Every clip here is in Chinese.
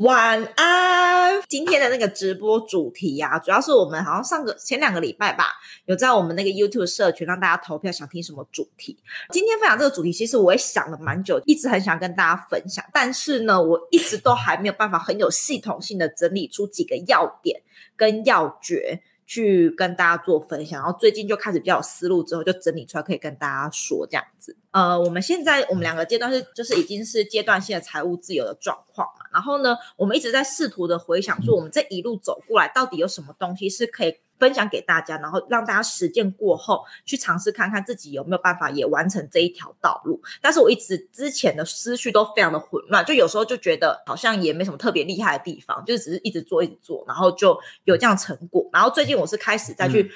晚安。今天的那个直播主题呀、啊，主要是我们好像上个前两个礼拜吧，有在我们那个 YouTube 社群让大家投票，想听什么主题。今天分享这个主题，其实我也想了蛮久，一直很想跟大家分享，但是呢，我一直都还没有办法很有系统性的整理出几个要点跟要诀。去跟大家做分享，然后最近就开始比较有思路，之后就整理出来可以跟大家说这样子。呃，我们现在我们两个阶段是就是已经是阶段性的财务自由的状况嘛，然后呢，我们一直在试图的回想说，我们这一路走过来到底有什么东西是可以。分享给大家，然后让大家实践过后，去尝试看看自己有没有办法也完成这一条道路。但是我一直之前的思绪都非常的混乱，就有时候就觉得好像也没什么特别厉害的地方，就是只是一直做一直做，然后就有这样成果。然后最近我是开始再去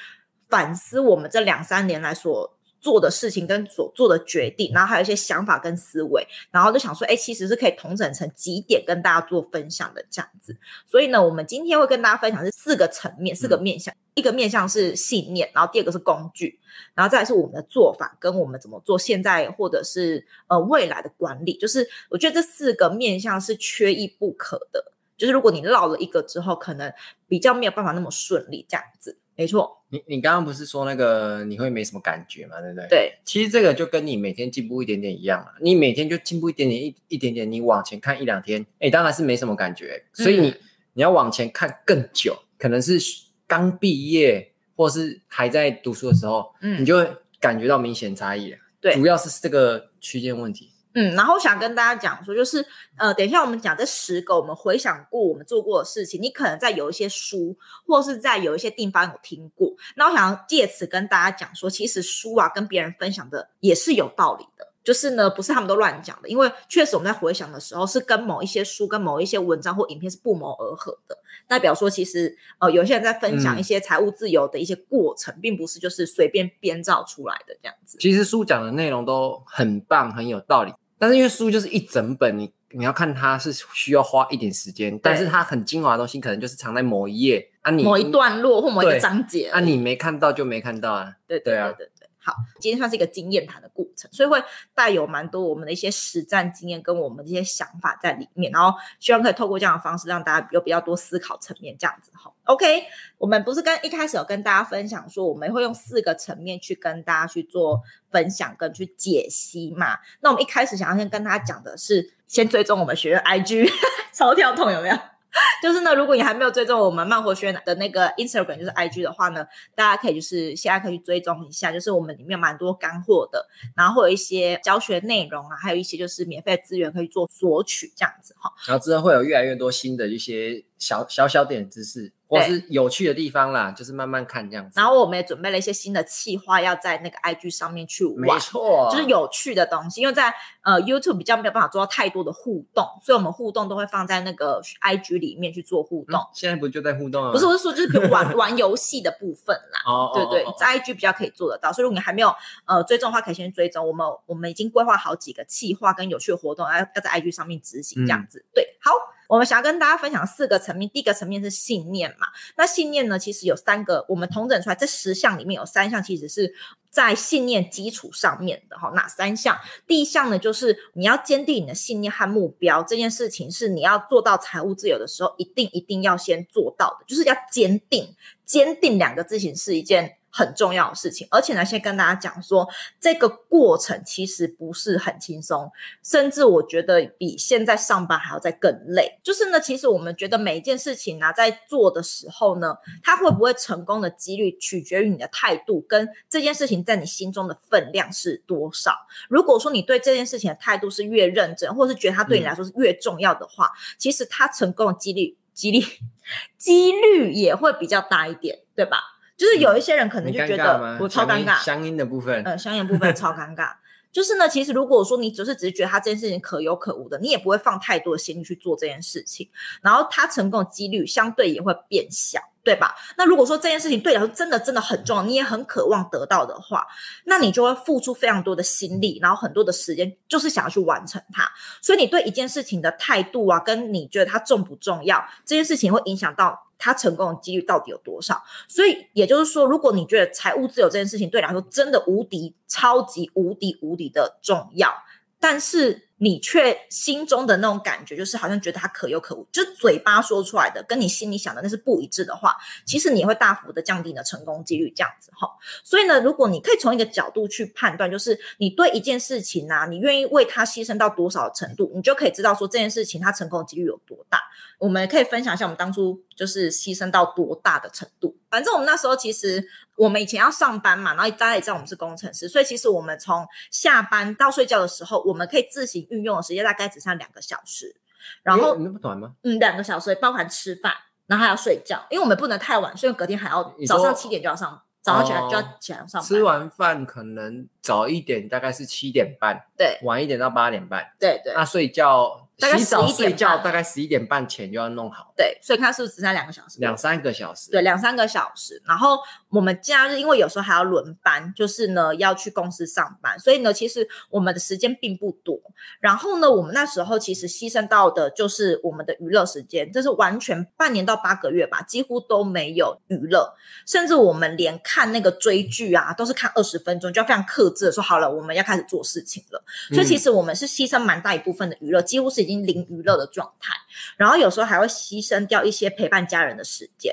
反思我们这两三年来所做的事情跟所做的决定，然后还有一些想法跟思维，然后就想说，哎，其实是可以统整成几点跟大家做分享的这样子。所以呢，我们今天会跟大家分享是四个层面，四个面向。嗯、一个面向是信念，然后第二个是工具，然后再来是我们的做法跟我们怎么做现在或者是呃未来的管理。就是我觉得这四个面向是缺一不可的。就是如果你落了一个之后，可能比较没有办法那么顺利这样子。没错，你你刚刚不是说那个你会没什么感觉嘛，对不对？对，其实这个就跟你每天进步一点点一样嘛。你每天就进步一点点，一一点点，你往前看一两天，哎，当然是没什么感觉。所以你、嗯、你要往前看更久，可能是刚毕业或是还在读书的时候，嗯，你就会感觉到明显差异了。对，主要是这个区间问题。嗯，然后想跟大家讲说，就是呃，等一下我们讲这十个，我们回想过我们做过的事情，你可能在有一些书，或是在有一些地方有听过。那我想要借此跟大家讲说，其实书啊，跟别人分享的也是有道理的，就是呢，不是他们都乱讲的，因为确实我们在回想的时候，是跟某一些书、跟某一些文章或影片是不谋而合的。代表说，其实呃，有些人在分享一些财务自由的一些过程，嗯、并不是就是随便编造出来的这样子。其实书讲的内容都很棒，很有道理。但是因为书就是一整本，你你要看它是需要花一点时间，但是它很精华的东西可能就是藏在某一页啊你，你某一段落或某一个章节，啊，你没看到就没看到啊。对，对，对。好，今天算是一个经验谈的过程，所以会带有蛮多我们的一些实战经验跟我们这些想法在里面，然后希望可以透过这样的方式让大家有比较多思考层面，这样子哈。OK，我们不是跟一开始有跟大家分享说，我们会用四个层面去跟大家去做分享跟去解析嘛？那我们一开始想要先跟大家讲的是，先追踪我们学院 IG 超跳痛有没有？就是呢，如果你还没有追踪我们慢活学院的那个 Instagram，就是 IG 的话呢，大家可以就是现在可以去追踪一下，就是我们里面蛮多干货的，然后会有一些教学内容啊，还有一些就是免费资源可以做索取这样子哈。然后之后会有越来越多新的一些小小小点知识。或是有趣的地方啦，就是慢慢看这样子。然后我们也准备了一些新的企划，要在那个 IG 上面去玩，没错，就是有趣的东西。因为在呃 YouTube 比较没有办法做到太多的互动，所以我们互动都会放在那个 IG 里面去做互动。嗯、现在不就在互动啊？不是，我是说就是玩 玩游戏的部分啦。哦，对对，在 IG 比较可以做得到。所以如果你还没有呃追踪的话，可以先追踪。我们我们已经规划好几个企划跟有趣的活动，要要在 IG 上面执行这样子。嗯、对，好。我们想要跟大家分享四个层面，第一个层面是信念嘛。那信念呢，其实有三个，我们统整出来这十项里面有三项其实是在信念基础上面的哈。哪三项？第一项呢，就是你要坚定你的信念和目标，这件事情是你要做到财务自由的时候，一定一定要先做到的，就是要坚定。坚定两个字形是一件很重要的事情，而且呢，先跟大家讲说，这个过程其实不是很轻松，甚至我觉得比现在上班还要再更累。就是呢，其实我们觉得每一件事情呢，在做的时候呢，它会不会成功的几率取决于你的态度跟这件事情在你心中的分量是多少。如果说你对这件事情的态度是越认真，或是觉得它对你来说是越重要的话，嗯、其实它成功的几率、几率、几率也会比较大一点，对吧？就是有一些人可能就觉得我超尴尬，乡音的部分，呃，乡音部分超尴尬。就是呢，其实如果说你只是只是觉得他这件事情可有可无的，你也不会放太多的心力去做这件事情，然后他成功的几率相对也会变小。对吧？那如果说这件事情对你来说真的真的很重要，你也很渴望得到的话，那你就会付出非常多的心力，然后很多的时间，就是想要去完成它。所以你对一件事情的态度啊，跟你觉得它重不重要，这件事情会影响到它成功的几率到底有多少。所以也就是说，如果你觉得财务自由这件事情对你来说真的无敌、超级无敌、无敌的重要，但是。你却心中的那种感觉，就是好像觉得它可有可无，就嘴巴说出来的跟你心里想的那是不一致的话，其实你会大幅的降低你的成功几率，这样子哈。所以呢，如果你可以从一个角度去判断，就是你对一件事情啊，你愿意为它牺牲到多少程度，你就可以知道说这件事情它成功的几率有多大。我们可以分享一下我们当初就是牺牲到多大的程度。反正我们那时候其实我们以前要上班嘛，然后大家也知道我们是工程师，所以其实我们从下班到睡觉的时候，我们可以自行运用的时间大概只剩两个小时。然后那么短吗？嗯，两个小时包含吃饭，然后还要睡觉，因为我们不能太晚，所以隔天还要早上七点就要上，早上起来就要起来上班。吃完饭可能早一点大概是七点半，对，晚一点到八点半，对对。那睡觉。大概洗澡睡觉大概十一点半前就要弄好，对，所以看是不是只剩两个小时？两三个小时，对，两三个小时。然后我们假日因为有时候还要轮班，就是呢要去公司上班，所以呢其实我们的时间并不多。然后呢，我们那时候其实牺牲到的就是我们的娱乐时间，这是完全半年到八个月吧，几乎都没有娱乐，甚至我们连看那个追剧啊，都是看二十分钟就要非常克制的说好了，我们要开始做事情了。所以其实我们是牺牲蛮大一部分的娱乐，几乎是已经零娱乐的状态，然后有时候还会牺牲掉一些陪伴家人的时间，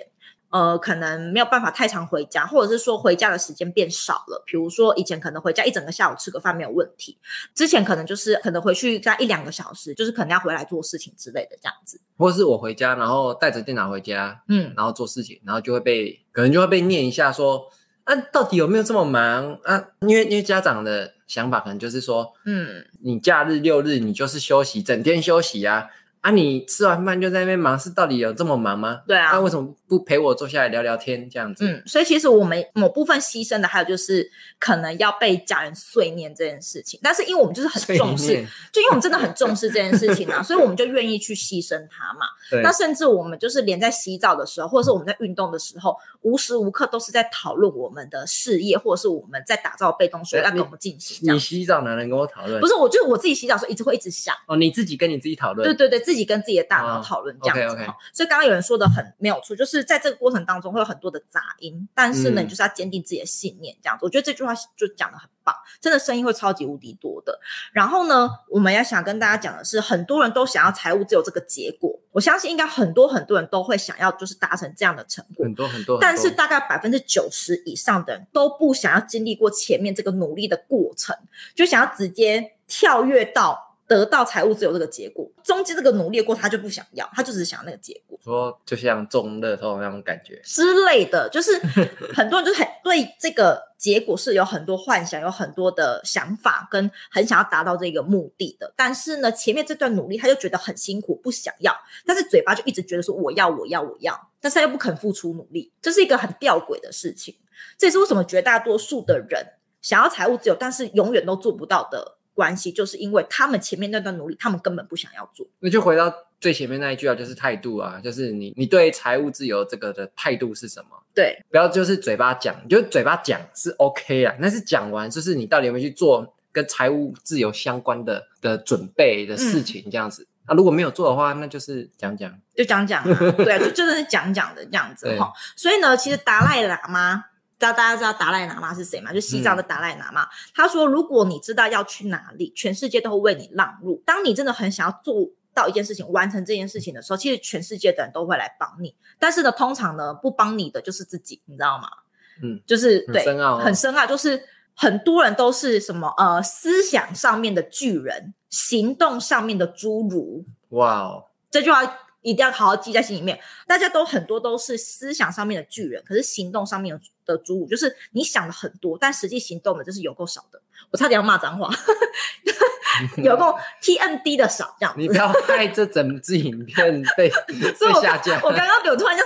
呃，可能没有办法太常回家，或者是说回家的时间变少了。比如说以前可能回家一整个下午吃个饭没有问题，之前可能就是可能回去在一两个小时，就是可能要回来做事情之类的这样子。或者是我回家，然后带着电脑回家，嗯，然后做事情，然后就会被可能就会被念一下说，啊，到底有没有这么忙啊？因为因为家长的想法可能就是说，嗯，你假日六日你就是休息，整天休息啊。啊，你吃完饭就在那边忙，是到底有这么忙吗？对啊，那、啊、为什么不陪我坐下来聊聊天这样子？嗯，所以其实我们某部分牺牲的，还有就是可能要被家人碎念这件事情。但是因为我们就是很重视，就因为我们真的很重视这件事情啊，所以我们就愿意去牺牲它嘛。对。那甚至我们就是连在洗澡的时候，或者是我们在运动的时候，无时无刻都是在讨论我们的事业，或者是我们在打造被动收入要跟我们进行。你洗澡哪能跟我讨论？不是，我就是我自己洗澡的时候一直会一直想。哦，你自己跟你自己讨论？对对对。自己跟自己的大脑讨论这样子，哦 okay, okay 所以刚刚有人说的很没有错，就是在这个过程当中会有很多的杂音，但是呢，你就是要坚定自己的信念，这样子。嗯、我觉得这句话就讲的很棒，真的声音会超级无敌多的。然后呢，我们要想跟大家讲的是，很多人都想要财务自由这个结果，我相信应该很多很多人都会想要，就是达成这样的成果，很多很多。但是大概百分之九十以上的人都不想要经历过前面这个努力的过程，就想要直接跳跃到。得到财务自由这个结果，中间这个努力过他就不想要，他就只是想要那个结果。说就像中乐透那种感觉之类的，就是 很多人就很对这个结果是有很多幻想，有很多的想法，跟很想要达到这个目的的。但是呢，前面这段努力他就觉得很辛苦，不想要，但是嘴巴就一直觉得说我要，我要，我要，但是他又不肯付出努力，这是一个很吊诡的事情。这也是为什么绝大多数的人想要财务自由，但是永远都做不到的。关系就是因为他们前面那段努力，他们根本不想要做。那就回到最前面那一句啊，就是态度啊，就是你你对财务自由这个的态度是什么？对，不要就是嘴巴讲，你就嘴巴讲是 OK 啊，但是讲完就是你到底有没有去做跟财务自由相关的的准备的事情这样子。嗯、啊，如果没有做的话，那就是讲讲，就讲讲、啊，对，就就是讲讲的这样子 哈。所以呢，其实达赖喇嘛。知道大家知道达赖喇嘛是谁吗？就西藏的达赖喇嘛。嗯、他说：“如果你知道要去哪里，全世界都会为你让路。当你真的很想要做到一件事情，完成这件事情的时候，其实全世界的人都会来帮你。但是呢，通常呢，不帮你的就是自己，你知道吗？嗯，就是对，很深奥哦、很深奥。就是很多人都是什么呃，思想上面的巨人，行动上面的侏儒。哇哦，这句话。”一定要好好记在心里面。大家都很多都是思想上面的巨人，可是行动上面的主舞，就是你想了很多，但实际行动的就是有够少的。我差点要骂脏话，有个 TMD 的少这样子。你不要害这整支影片被 被下架。我刚刚有突然就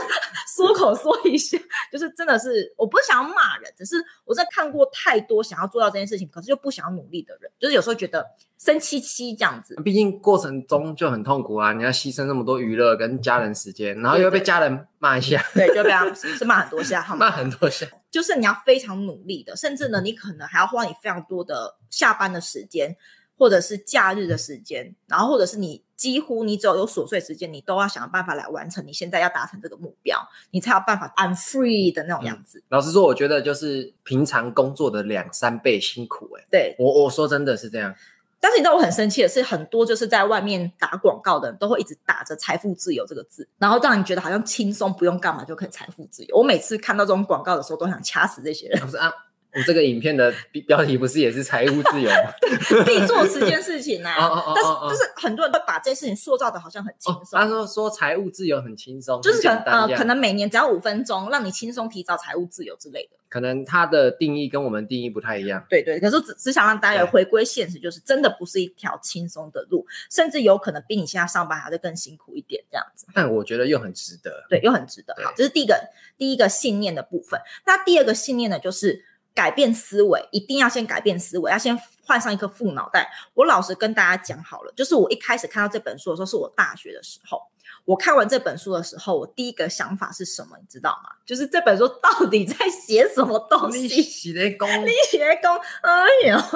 缩口缩一下，就是真的是我不是想要骂人，只是我在看过太多想要做到这件事情，可是又不想要努力的人，就是有时候觉得生气气这样子。毕竟过程中就很痛苦啊，你要牺牲那么多娱乐跟家人时间，然后又被家人骂一下，对，对，对，就被他是骂很多下，好吗？骂很多下，就是你要非常努力的，甚至呢，你可能还要花你非常多的下班的时间。或者是假日的时间，然后或者是你几乎你只要有琐碎时间，你都要想办法来完成你现在要达成这个目标，你才有办法 I'm free 的那种样子。嗯、老实说，我觉得就是平常工作的两三倍辛苦哎、欸。对，我我说真的是这样。但是你知道我很生气的是，很多就是在外面打广告的人都会一直打着“财富自由”这个字，然后让你觉得好像轻松不用干嘛就可以财富自由。我每次看到这种广告的时候，都想掐死这些人。不是啊。我这个影片的标题不是也是财务自由吗？必做十件事情啊！但是就是很多人都把这件事情塑造的好像很轻松。他说说财务自由很轻松，就是可能呃，可能每年只要五分钟，让你轻松提早财务自由之类的。可能他的定义跟我们定义不太一样。对对，可是只只想让大家有回归现实，就是真的不是一条轻松的路，甚至有可能比你现在上班还要更辛苦一点这样子。但我觉得又很值得。对，又很值得。好，这是第一个第一个信念的部分。那第二个信念呢，就是。改变思维，一定要先改变思维，要先换上一颗副脑袋。我老实跟大家讲好了，就是我一开始看到这本书的时候，是我大学的时候。我看完这本书的时候，我第一个想法是什么？你知道吗？就是这本书到底在写什么东西？你写的功，你写的功，哎呀，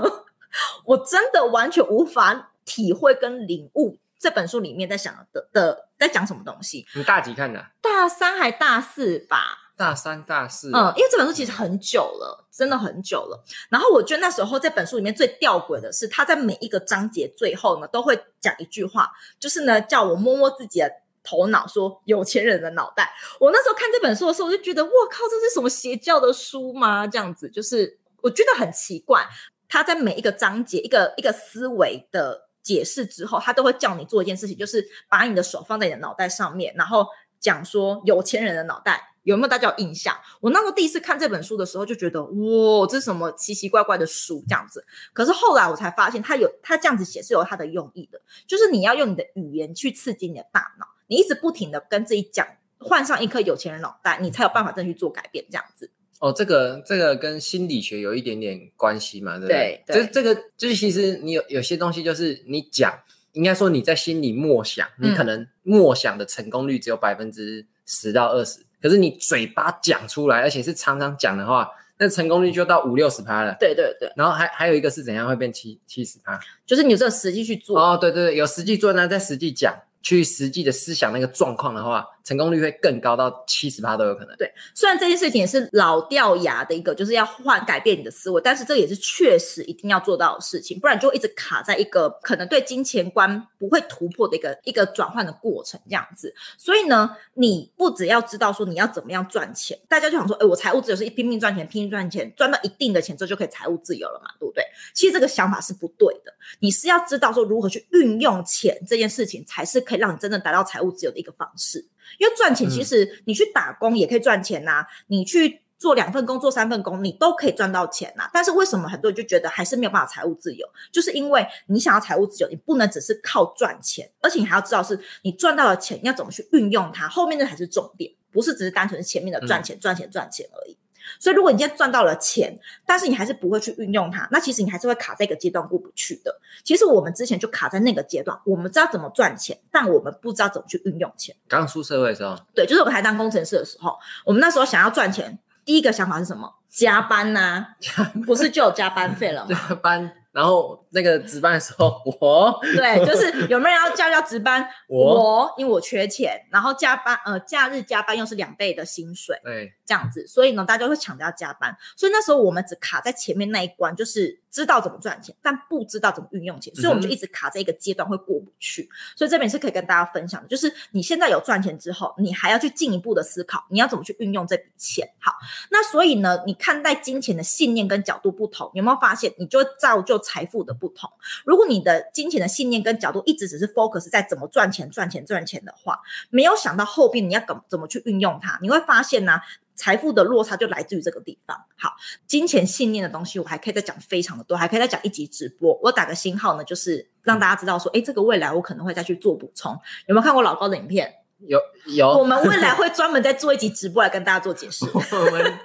我真的完全无法体会跟领悟这本书里面在想的的在讲什么东西。你大几看的？大三还大四吧？大三、大四，嗯，因为这本书其实很久了，真的很久了。然后我觉得那时候这本书里面最吊诡的是，他在每一个章节最后呢，都会讲一句话，就是呢，叫我摸摸自己的头脑，说有钱人的脑袋。我那时候看这本书的时候，我就觉得，我靠，这是什么邪教的书吗？这样子，就是我觉得很奇怪。他在每一个章节，一个一个思维的解释之后，他都会叫你做一件事情，就是把你的手放在你的脑袋上面，然后讲说有钱人的脑袋。有没有大家有印象？我那时候第一次看这本书的时候，就觉得哇，这是什么奇奇怪怪的书这样子。可是后来我才发现，它有它这样子写是有它的用意的，就是你要用你的语言去刺激你的大脑，你一直不停的跟自己讲，换上一颗有钱人脑袋，你才有办法真的去做改变这样子。哦，这个这个跟心理学有一点点关系嘛，对不对？对，这这个就是其实你有有些东西就是你讲，应该说你在心里默想，你可能默想的成功率只有百分之十到二十。可是你嘴巴讲出来，而且是常常讲的话，那成功率就到五六十趴了。对对对。然后还还有一个是怎样会变七七十趴？就是你有这个实际去做。哦，对对对，有实际做呢，再实际讲。去实际的思想那个状况的话，成功率会更高到七十八都有可能。对，虽然这件事情也是老掉牙的一个，就是要换改变你的思维，但是这也是确实一定要做到的事情，不然就一直卡在一个可能对金钱观不会突破的一个一个转换的过程这样子。所以呢，你不只要知道说你要怎么样赚钱，大家就想说，哎，我财务自由是一拼命赚钱，拼命赚钱，赚到一定的钱之后就可以财务自由了嘛，对不对？其实这个想法是不对的，你是要知道说如何去运用钱这件事情才是。可以让你真正达到财务自由的一个方式，因为赚钱其实你去打工也可以赚钱呐、啊，嗯、你去做两份工、做三份工，你都可以赚到钱呐、啊。但是为什么很多人就觉得还是没有办法财务自由？就是因为你想要财务自由，你不能只是靠赚钱，而且你还要知道是你赚到的钱要怎么去运用它，后面那才是重点，不是只是单纯前面的赚钱、赚钱、赚钱而已。所以，如果你今天赚到了钱，但是你还是不会去运用它，那其实你还是会卡在一个阶段过不去的。其实我们之前就卡在那个阶段，我们知道怎么赚钱，但我们不知道怎么去运用钱。刚出社会的时候，对，就是我们还当工程师的时候，我们那时候想要赚钱，第一个想法是什么？加班呐、啊，不是就有加班费了吗？加班。然后那个值班的时候，我对，就是有没有人要叫要值班？我，我因为我缺钱，然后加班，呃，假日加班又是两倍的薪水，对，这样子，所以呢，大家会抢着要加班，所以那时候我们只卡在前面那一关，就是。知道怎么赚钱，但不知道怎么运用钱，所以我们就一直卡在一个阶段，会过不去。嗯、所以这边是可以跟大家分享的，就是你现在有赚钱之后，你还要去进一步的思考，你要怎么去运用这笔钱。好，那所以呢，你看待金钱的信念跟角度不同，有没有发现，你就会造就财富的不同？如果你的金钱的信念跟角度一直只是 focus 在怎么赚钱、赚钱、赚钱的话，没有想到后边你要怎怎么去运用它，你会发现呢、啊？财富的落差就来自于这个地方。好，金钱信念的东西，我还可以再讲非常的多，还可以再讲一集直播。我打个星号呢，就是让大家知道说，哎，这个未来我可能会再去做补充。有没有看过老高的影片？有有。我们未来会专门再做一集直播来跟大家做解释。我们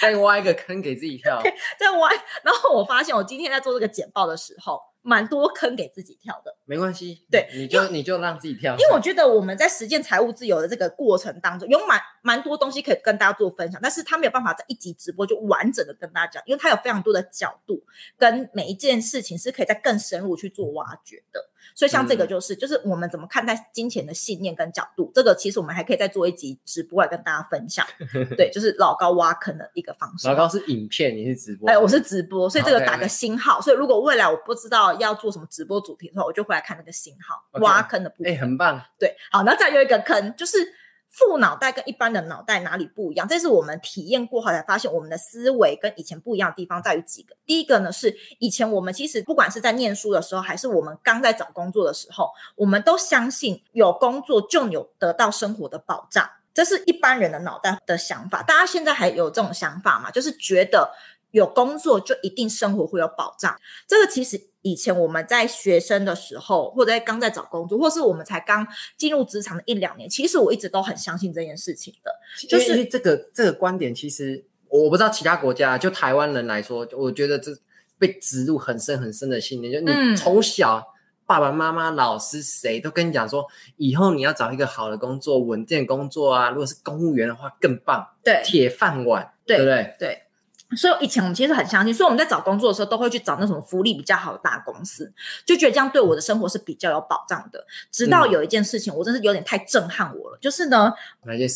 再挖一个坑给自己跳，再挖。然后我发现，我今天在做这个简报的时候。蛮多坑给自己跳的，没关系，对，你就你就让自己跳。因为我觉得我们在实践财务自由的这个过程当中，有蛮蛮多东西可以跟大家做分享，但是他没有办法在一集直播就完整的跟大家讲，因为他有非常多的角度，跟每一件事情是可以在更深入去做挖掘的。所以像这个就是，嗯、就是我们怎么看待金钱的信念跟角度，这个其实我们还可以再做一集直播来跟大家分享。对，就是老高挖坑的一个方式。老高是影片，你是直播？哎，我是直播，所以这个打个星号。Okay, 所以如果未来我不知道要做什么直播主题的话，我就回来看那个星号，okay, 挖坑的部分。哎，很棒。对，好，那再有一个坑就是。副脑袋跟一般的脑袋哪里不一样？这是我们体验过后才发现，我们的思维跟以前不一样的地方在于几个。第一个呢，是以前我们其实不管是在念书的时候，还是我们刚在找工作的时候，我们都相信有工作就有得到生活的保障，这是一般人的脑袋的想法。大家现在还有这种想法吗？就是觉得有工作就一定生活会有保障。这个其实。以前我们在学生的时候，或者在刚在找工作，或是我们才刚进入职场的一两年，其实我一直都很相信这件事情的。就是这个这个观点，其实我不知道其他国家，就台湾人来说，我觉得这被植入很深很深的信念。就你从小爸爸妈妈、老师谁都跟你讲说，以后你要找一个好的工作、稳定工作啊，如果是公务员的话更棒，对，铁饭碗，对，对不对？对。所以以前我们其实很相信，所以我们在找工作的时候都会去找那种福利比较好的大公司，就觉得这样对我的生活是比较有保障的。直到有一件事情，我真是有点太震撼我了，就是呢？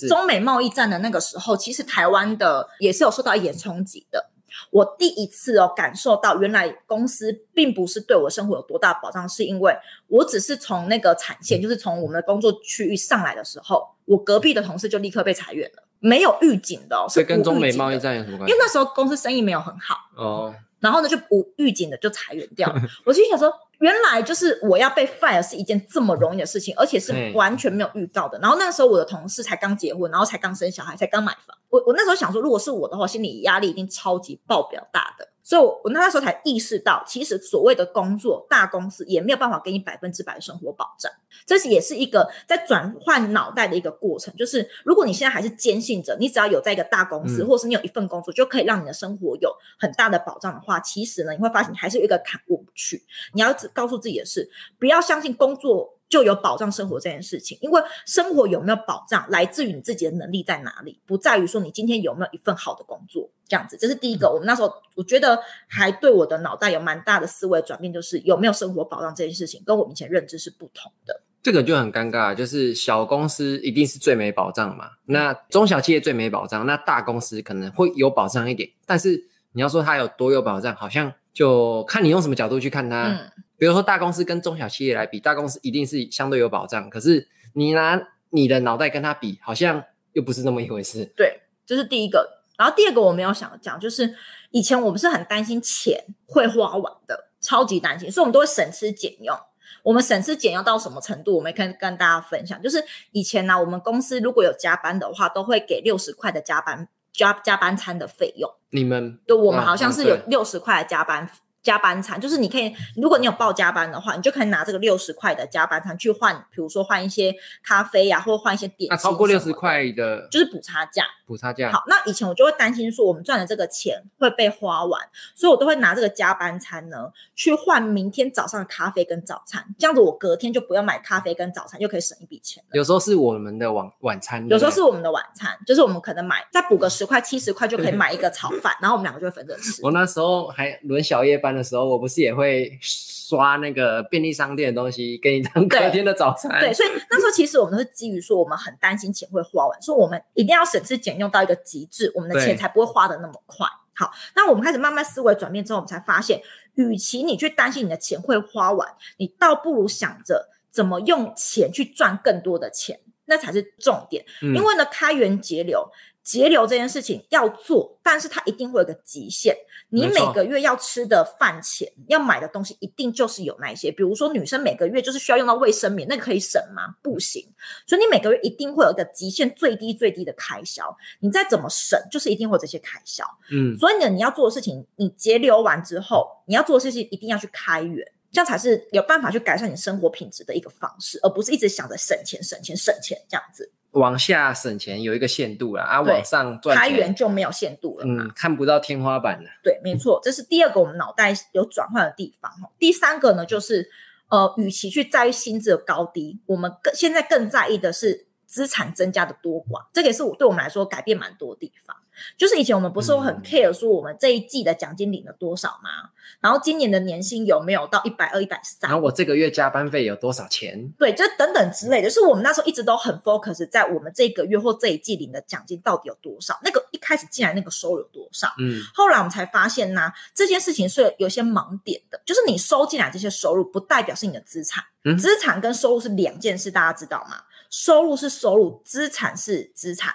中美贸易战的那个时候，其实台湾的也是有受到一点冲击的。我第一次哦感受到，原来公司并不是对我生活有多大保障，是因为我只是从那个产线，就是从我们的工作区域上来的时候，我隔壁的同事就立刻被裁员了。没有预警的，所以跟中美贸易战有什么关系？因为那时候公司生意没有很好哦，然后呢就不预警的就裁员掉。我心想说，原来就是我要被 fire 是一件这么容易的事情，而且是完全没有预告的。然后那时候我的同事才刚结婚，然后才刚生小孩，才刚买房。我我那时候想说，如果是我的话，心理压力一定超级爆表大的。所以我，我我那时候才意识到，其实所谓的工作，大公司也没有办法给你百分之百的生活保障。这是也是一个在转换脑袋的一个过程。就是如果你现在还是坚信着，你只要有在一个大公司，嗯、或是你有一份工作，就可以让你的生活有很大的保障的话，其实呢，你会发现你还是有一个坎过不去。你要告诉自己的是，不要相信工作。就有保障生活这件事情，因为生活有没有保障，来自于你自己的能力在哪里，不在于说你今天有没有一份好的工作。这样子，这是第一个。我们那时候，我觉得还对我的脑袋有蛮大的思维转变，就是有没有生活保障这件事情，跟我们以前认知是不同的。这个就很尴尬，就是小公司一定是最没保障嘛，那中小企业最没保障，那大公司可能会有保障一点，但是你要说它有多有保障，好像就看你用什么角度去看它。嗯比如说大公司跟中小企业来比，大公司一定是相对有保障，可是你拿你的脑袋跟他比，好像又不是那么一回事。对，这是第一个。然后第二个我没有想讲，就是以前我们是很担心钱会花完的，超级担心，所以我们都会省吃俭用。我们省吃俭用到什么程度？我们可以跟大家分享，就是以前呢、啊，我们公司如果有加班的话，都会给六十块的加班加加班餐的费用。你们对，我们好像是有六十块的加班。加班餐就是你可以，如果你有报加班的话，你就可以拿这个六十块的加班餐去换，比如说换一些咖啡呀、啊，或者换一些点心。那超过六十块的，就是补差价。补差价。好，那以前我就会担心说，我们赚的这个钱会被花完，所以我都会拿这个加班餐呢去换明天早上的咖啡跟早餐，这样子我隔天就不要买咖啡跟早餐，又可以省一笔钱。有时候是我们的晚晚餐，有时候是我们的晚餐，就是我们可能买再补个十块七十块就可以买一个炒饭，然后我们两个就会分着吃。我那时候还轮小夜班的时候，我不是也。会刷那个便利商店的东西给你当隔天的早餐。对，所以那时候其实我们都是基于说我们很担心钱会花完，所以我们一定要省吃俭用到一个极致，我们的钱才不会花的那么快。好，那我们开始慢慢思维转变之后，我们才发现，与其你去担心你的钱会花完，你倒不如想着怎么用钱去赚更多的钱，那才是重点。嗯、因为呢，开源节流。节流这件事情要做，但是它一定会有个极限。你每个月要吃的饭钱，要买的东西一定就是有那一些。比如说女生每个月就是需要用到卫生棉，那个可以省吗？不行。所以你每个月一定会有一个极限最低最低的开销。你再怎么省，就是一定会有这些开销。嗯，所以呢，你要做的事情，你节流完之后，你要做的事情一定要去开源，这样才是有办法去改善你生活品质的一个方式，而不是一直想着省钱、省钱、省钱这样子。往下省钱有一个限度了啊，往上开源就没有限度了。嗯，看不到天花板了。对，没错，这是第二个我们脑袋有转换的地方。第三个呢，就是呃，与其去在意薪资的高低，我们更现在更在意的是资产增加的多寡。这个也是我对我们来说改变蛮多的地方。就是以前我们不是会很 care 说我们这一季的奖金领了多少吗？嗯、然后今年的年薪有没有到一百二、一百三？然后我这个月加班费有多少钱？对，就等等之类的。就是我们那时候一直都很 focus 在我们这个月或这一季领的奖金到底有多少，那个一开始进来那个收入有多少？嗯，后来我们才发现呢、啊，这件事情是有些盲点的，就是你收进来这些收入不代表是你的资产，嗯、资产跟收入是两件事，大家知道吗？收入是收入，资产是资产。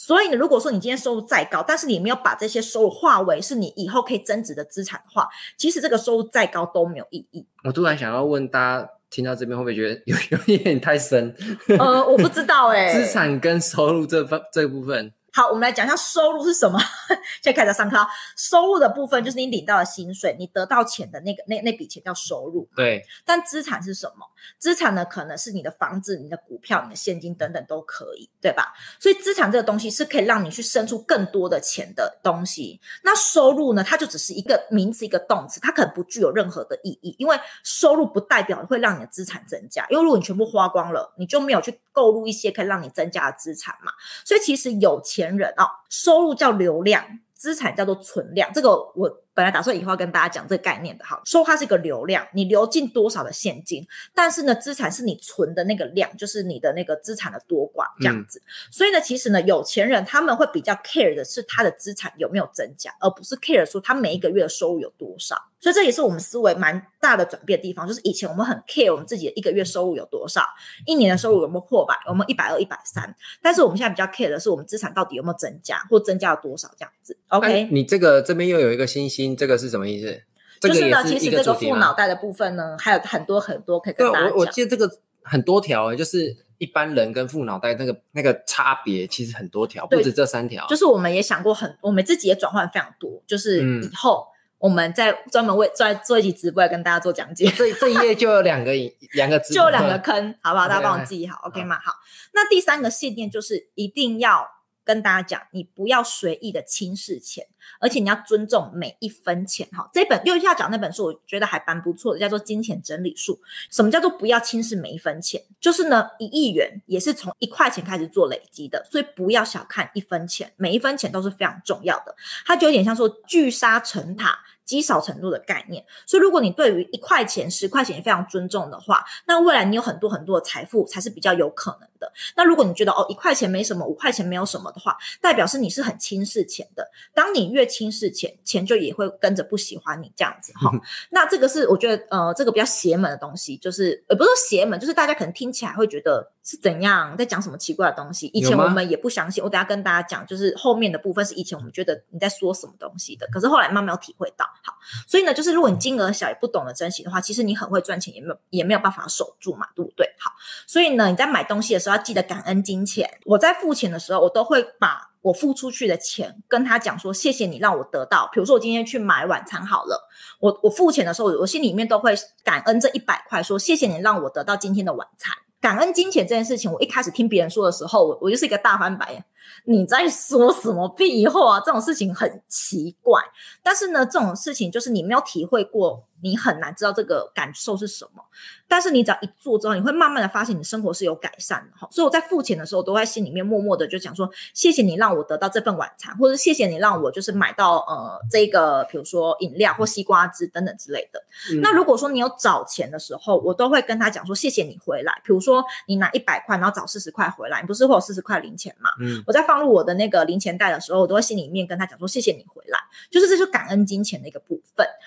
所以呢，如果说你今天收入再高，但是你没有把这些收入化为是你以后可以增值的资产的话，其实这个收入再高都没有意义。我突然想要问大家，听到这边会不会觉得有 有一点太深？呃，我不知道哎、欸。资产跟收入这方这部分。好，我们来讲一下收入是什么。现在开始上课，收入的部分就是你领到的薪水，你得到钱的那个那那笔钱叫收入。对。但资产是什么？资产呢，可能是你的房子、你的股票、你的现金等等都可以，对吧？所以资产这个东西是可以让你去生出更多的钱的东西。那收入呢，它就只是一个名词、一个动词，它可能不具有任何的意义，因为收入不代表会让你的资产增加。因为如果你全部花光了，你就没有去购入一些可以让你增加的资产嘛。所以其实有钱人哦，收入叫流量，资产叫做存量。这个我。本来打算以后要跟大家讲这个概念的哈，说它是一个流量，你流进多少的现金，但是呢，资产是你存的那个量，就是你的那个资产的多寡这样子。嗯、所以呢，其实呢，有钱人他们会比较 care 的是他的资产有没有增加，而不是 care 说他每一个月的收入有多少。所以这也是我们思维蛮大的转变的地方，就是以前我们很 care 我们自己的一个月收入有多少，一年的收入有没有破百，有没有一百二、一百三，但是我们现在比较 care 的是我们资产到底有没有增加，或增加了多少这样子。OK，你这个这边又有一个星星。这个是什么意思？就是呢，其实这个副脑袋的部分呢，还有很多很多可以跟大家讲。我我记得这个很多条，就是一般人跟副脑袋那个那个差别，其实很多条，不止这三条。就是我们也想过很，我们自己也转换非常多。就是以后我们再专门为再做一集直播来跟大家做讲解。这这一页就有两个两个字，就有两个坑，好不好？大家帮我记好，OK 吗？好。那第三个信念就是一定要跟大家讲，你不要随意的轻视钱。而且你要尊重每一分钱哈。这本右下角那本书，我觉得还蛮不错的，叫做《金钱整理术》。什么叫做不要轻视每一分钱？就是呢，一亿元也是从一块钱开始做累积的，所以不要小看一分钱，每一分钱都是非常重要的。它就有点像说聚沙成塔。积少成多的概念，所以如果你对于一块钱、十块钱非常尊重的话，那未来你有很多很多的财富才是比较有可能的。那如果你觉得哦，一块钱没什么，五块钱没有什么的话，代表是你是很轻视钱的。当你越轻视钱，钱就也会跟着不喜欢你这样子哈。那这个是我觉得呃，这个比较邪门的东西，就是呃，不是说邪门，就是大家可能听起来会觉得是怎样在讲什么奇怪的东西。以前我们也不相信，我等下跟大家讲，就是后面的部分是以前我们觉得你在说什么东西的，可是后来慢慢有体会到。好，所以呢，就是如果你金额小也不懂得珍惜的话，其实你很会赚钱，也没有也没有办法守住嘛，对不对？好，所以呢，你在买东西的时候要记得感恩金钱。我在付钱的时候，我都会把我付出去的钱跟他讲说，谢谢你让我得到。比如说我今天去买晚餐好了，我我付钱的时候，我心里面都会感恩这一百块，说谢谢你让我得到今天的晚餐。感恩金钱这件事情，我一开始听别人说的时候，我我就是一个大翻白眼。你在说什么屁话啊？这种事情很奇怪。但是呢，这种事情就是你没有体会过，你很难知道这个感受是什么。但是你只要一做之后，你会慢慢的发现你生活是有改善的哈。所以我在付钱的时候，都在心里面默默的就讲说：谢谢你让我得到这份晚餐，或者谢谢你让我就是买到呃这个，比如说饮料或西瓜汁等等之类的。嗯、那如果说你有找钱的时候，我都会跟他讲说：谢谢你回来。比如说你拿一百块，然后找四十块回来，你不是会有四十块零钱嘛？嗯，我在放入我的那个零钱袋的时候，我都会心里面跟他讲说：谢谢你回来。就是这就是感恩金钱的一个部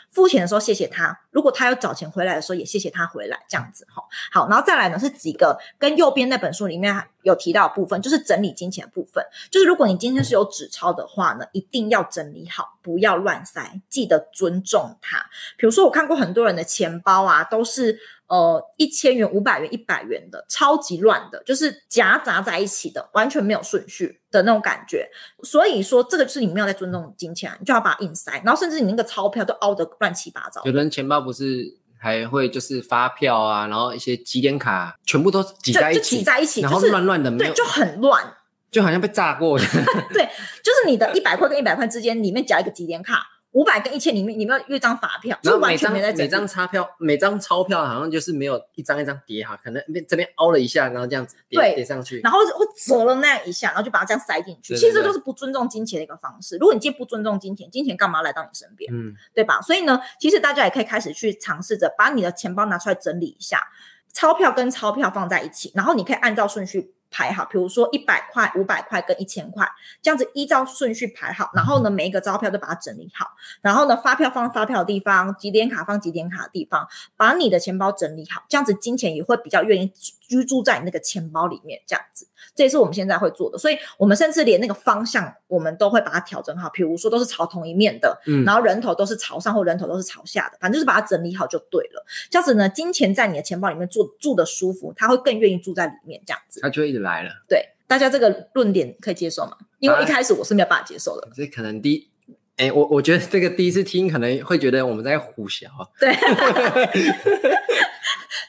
付钱的时候谢谢他。如果他要找钱回来的时候，也谢谢他回来这样子哈。好，然后再来呢是几个跟右边那本书里面有提到的部分，就是整理金钱部分。就是如果你今天是有纸钞的话呢，一定要整理好，不要乱塞，记得尊重它。比如说我看过很多人的钱包啊，都是。呃，一千元、五百元、一百元的，超级乱的，就是夹杂在一起的，完全没有顺序的那种感觉。所以说，这个就是你没有在尊重金钱，你就要把它硬塞，然后甚至你那个钞票都凹得乱七八糟。有人钱包不是还会就是发票啊，然后一些几点卡全部都挤在一起，挤在一起，然后乱乱的，没有，对，就很乱，就好像被炸过的。对，就是你的一百块跟一百块之间里面夹一个几点卡。五百跟一千里面，你们要一张发票，然后每张每张钞票，每张钞票好像就是没有一张一张叠哈，可能这边凹了一下，然后这样子叠叠上去，然后会折了那样一下，然后就把它这样塞进去。对对对，其实这都是不尊重金钱的一个方式。如果你今天不尊重金钱，金钱干嘛来到你身边？嗯，对吧？所以呢，其实大家也可以开始去尝试着把你的钱包拿出来整理一下，钞票跟钞票放在一起，然后你可以按照顺序。排好，比如说一百块、五百块跟一千块，这样子依照顺序排好，然后呢，每一个钞票都把它整理好，然后呢，发票放发票的地方，几点卡放几点卡的地方，把你的钱包整理好，这样子金钱也会比较愿意居住在你那个钱包里面，这样子，这也是我们现在会做的，所以我们甚至连那个方向我们都会把它调整好，比如说都是朝同一面的，嗯，然后人头都是朝上或人头都是朝下的，反正就是把它整理好就对了，这样子呢，金钱在你的钱包里面住住的舒服，他会更愿意住在里面，这样子，他就一直来了。对，大家这个论点可以接受吗？因为一开始我是没有办法接受的。这可能第，哎，我我觉得这个第一次听可能会觉得我们在胡小。对，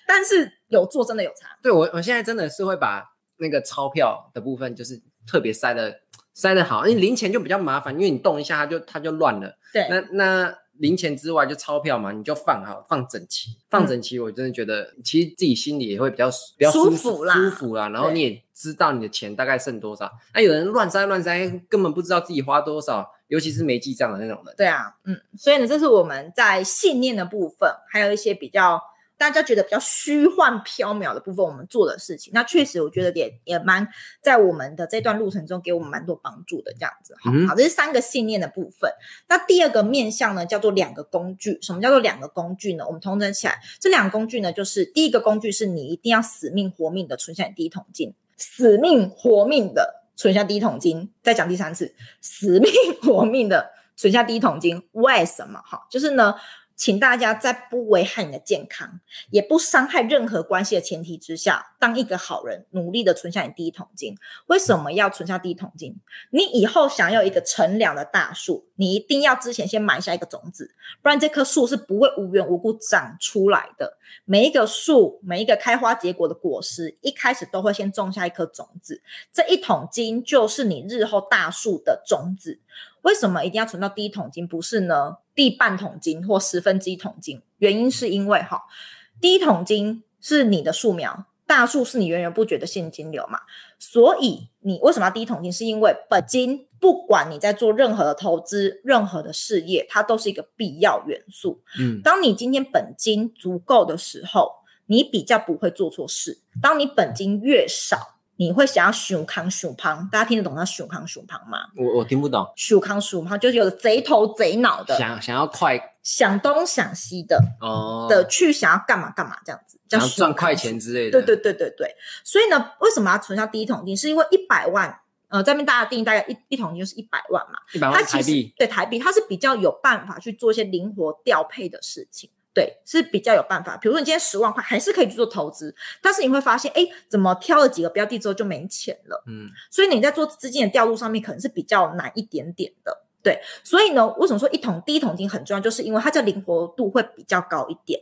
但是有做真的有差。对，我我现在真的是会把那个钞票的部分，就是特别塞的塞的好，因为零钱就比较麻烦，因为你动一下它就它就乱了。对，那那。零钱之外就钞票嘛，你就放好，放整齐，放整齐。我真的觉得，嗯、其实自己心里也会比较比较舒服，舒服啦，舒服啦。然后你也知道你的钱大概剩多少。那有人乱塞乱塞，根本不知道自己花多少，尤其是没记账的那种人。对啊，嗯，所以呢，这是我们在信念的部分，还有一些比较。大家觉得比较虚幻缥缈的部分，我们做的事情，那确实我觉得也也蛮在我们的这段路程中给我们蛮多帮助的，这样子。好，好，这是三个信念的部分。那第二个面向呢，叫做两个工具。什么叫做两个工具呢？我们统整起来，这两个工具呢，就是第一个工具是你一定要死命活命的存下你第一桶金，死命活命的存下第一桶金。再讲第三次，死命活命的存下第一桶金。为什么？哈，就是呢。请大家在不危害你的健康，也不伤害任何关系的前提之下，当一个好人，努力的存下你第一桶金。为什么要存下第一桶金？你以后想要一个乘凉的大树，你一定要之前先埋下一个种子，不然这棵树是不会无缘无故长出来的。每一个树，每一个开花结果的果实，一开始都会先种下一颗种子，这一桶金就是你日后大树的种子。为什么一定要存到第一桶金？不是呢？第半桶金或十分之一桶金？原因是因为哈，第一桶金是你的树苗，大树是你源源不绝的现金流嘛。所以你为什么要第一桶金？是因为本金，不管你在做任何的投资、任何的事业，它都是一个必要元素。嗯，当你今天本金足够的时候，你比较不会做错事。当你本金越少，你会想要熊康熊胖，大家听得懂他熊康熊胖吗？我我听不懂。熊康熊胖就是有贼头贼脑的，想想要快，想东想西的哦，的去想要干嘛干嘛这样子，想要赚快钱之类的。对对对对对。所以呢，为什么要存下第一桶金？是因为一百万，呃，这边大家定义大概一一桶金就是一百万嘛，一百万台币。对台币，它是比较有办法去做一些灵活调配的事情。对，是比较有办法。比如说，你今天十万块还是可以去做投资，但是你会发现，哎，怎么挑了几个标的之后就没钱了？嗯，所以你在做资金的调度上面可能是比较难一点点的。对，所以呢，为什么说一桶第一桶金很重要？就是因为它的灵活度会比较高一点。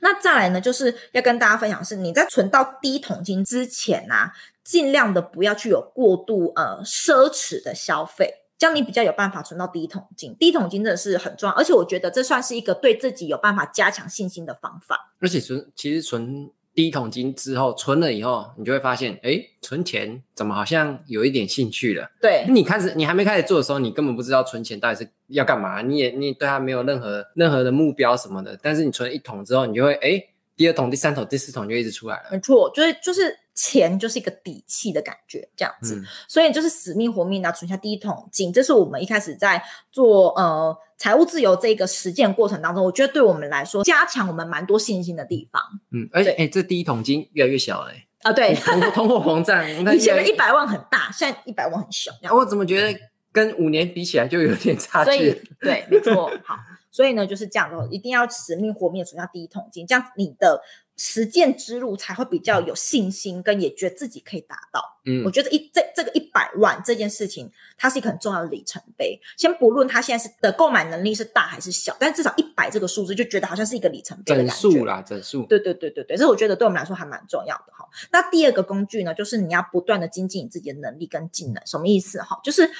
那再来呢，就是要跟大家分享的是，你在存到第一桶金之前啊，尽量的不要去有过度呃奢侈的消费。这样你比较有办法存到第一桶金，第一桶金真的是很重要，而且我觉得这算是一个对自己有办法加强信心的方法。而且存其实存第一桶金之后，存了以后，你就会发现，哎，存钱怎么好像有一点兴趣了？对，你开始你还没开始做的时候，你根本不知道存钱到底是要干嘛，你也你也对它没有任何任何的目标什么的。但是你存了一桶之后，你就会哎，第二桶、第三桶、第四桶就一直出来了。没错，就是就是钱就是一个底气的感觉，这样子。嗯、所以就是死命活命的存下第一桶金，这是我们一开始在做呃财务自由这个实践过程当中，我觉得对我们来说加强我们蛮多信心的地方。嗯，而且哎，这第一桶金越来越小哎。啊，对，通通货膨胀，以前的一百万很大，现在一百万很小。我怎么觉得跟五年比起来就有点差距？所以 对，没错。好，所以呢就是这样的，一定要死命活命存下第一桶金，这样你的实践之路才会比较有信心，跟也觉得自己可以达到。嗯，我觉得一这这个一百万这件事情，它是一个很重要的里程碑。先不论它现在是的购买能力是大还是小，但至少一百这个数字就觉得好像是一个里程碑的感觉。整数啦，整数。对对对对对，这我觉得对我们来说还蛮重要的哈。那第二个工具呢，就是你要不断的精进你自己的能力跟技能。什么意思哈？就是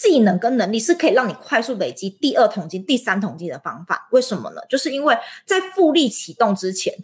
技能跟能力是可以让你快速累积第二桶金、第三桶金的方法。为什么呢？就是因为在复利启动之前。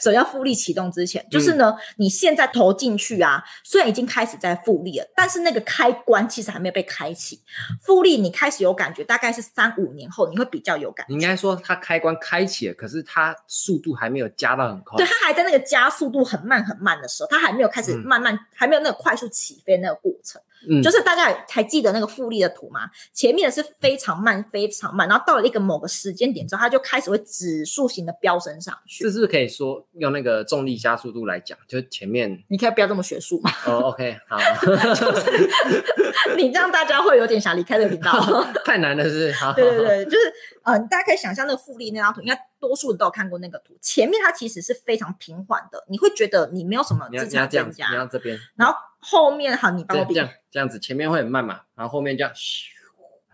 首先要复利启动之前，就是呢，嗯、你现在投进去啊，虽然已经开始在复利了，但是那个开关其实还没有被开启。复利你开始有感觉，大概是三五年后你会比较有感觉。你应该说它开关开启了，可是它速度还没有加到很快。对，它还在那个加速度很慢很慢的时候，它还没有开始慢慢，嗯、还没有那个快速起飞那个过程。嗯，就是大家还记得那个复利的图吗？前面是非常慢，非常慢，然后到了一个某个时间点之后，它就开始会指数型的飙升上去。这是不是可以说用那个重力加速度来讲？就前面你可以不要这么学术嘛。哦，OK，好。就是你这样大家会有点想离开这个频道。太难了，是不是？好，对对对，就是呃，大家可以想象那个复利那张图，应该多数人都有看过那个图。前面它其实是非常平缓的，你会觉得你没有什么资产增加。你要这边，然后。后面好，你帮我比这样这样子，前面会很慢嘛，然后后面这样咻，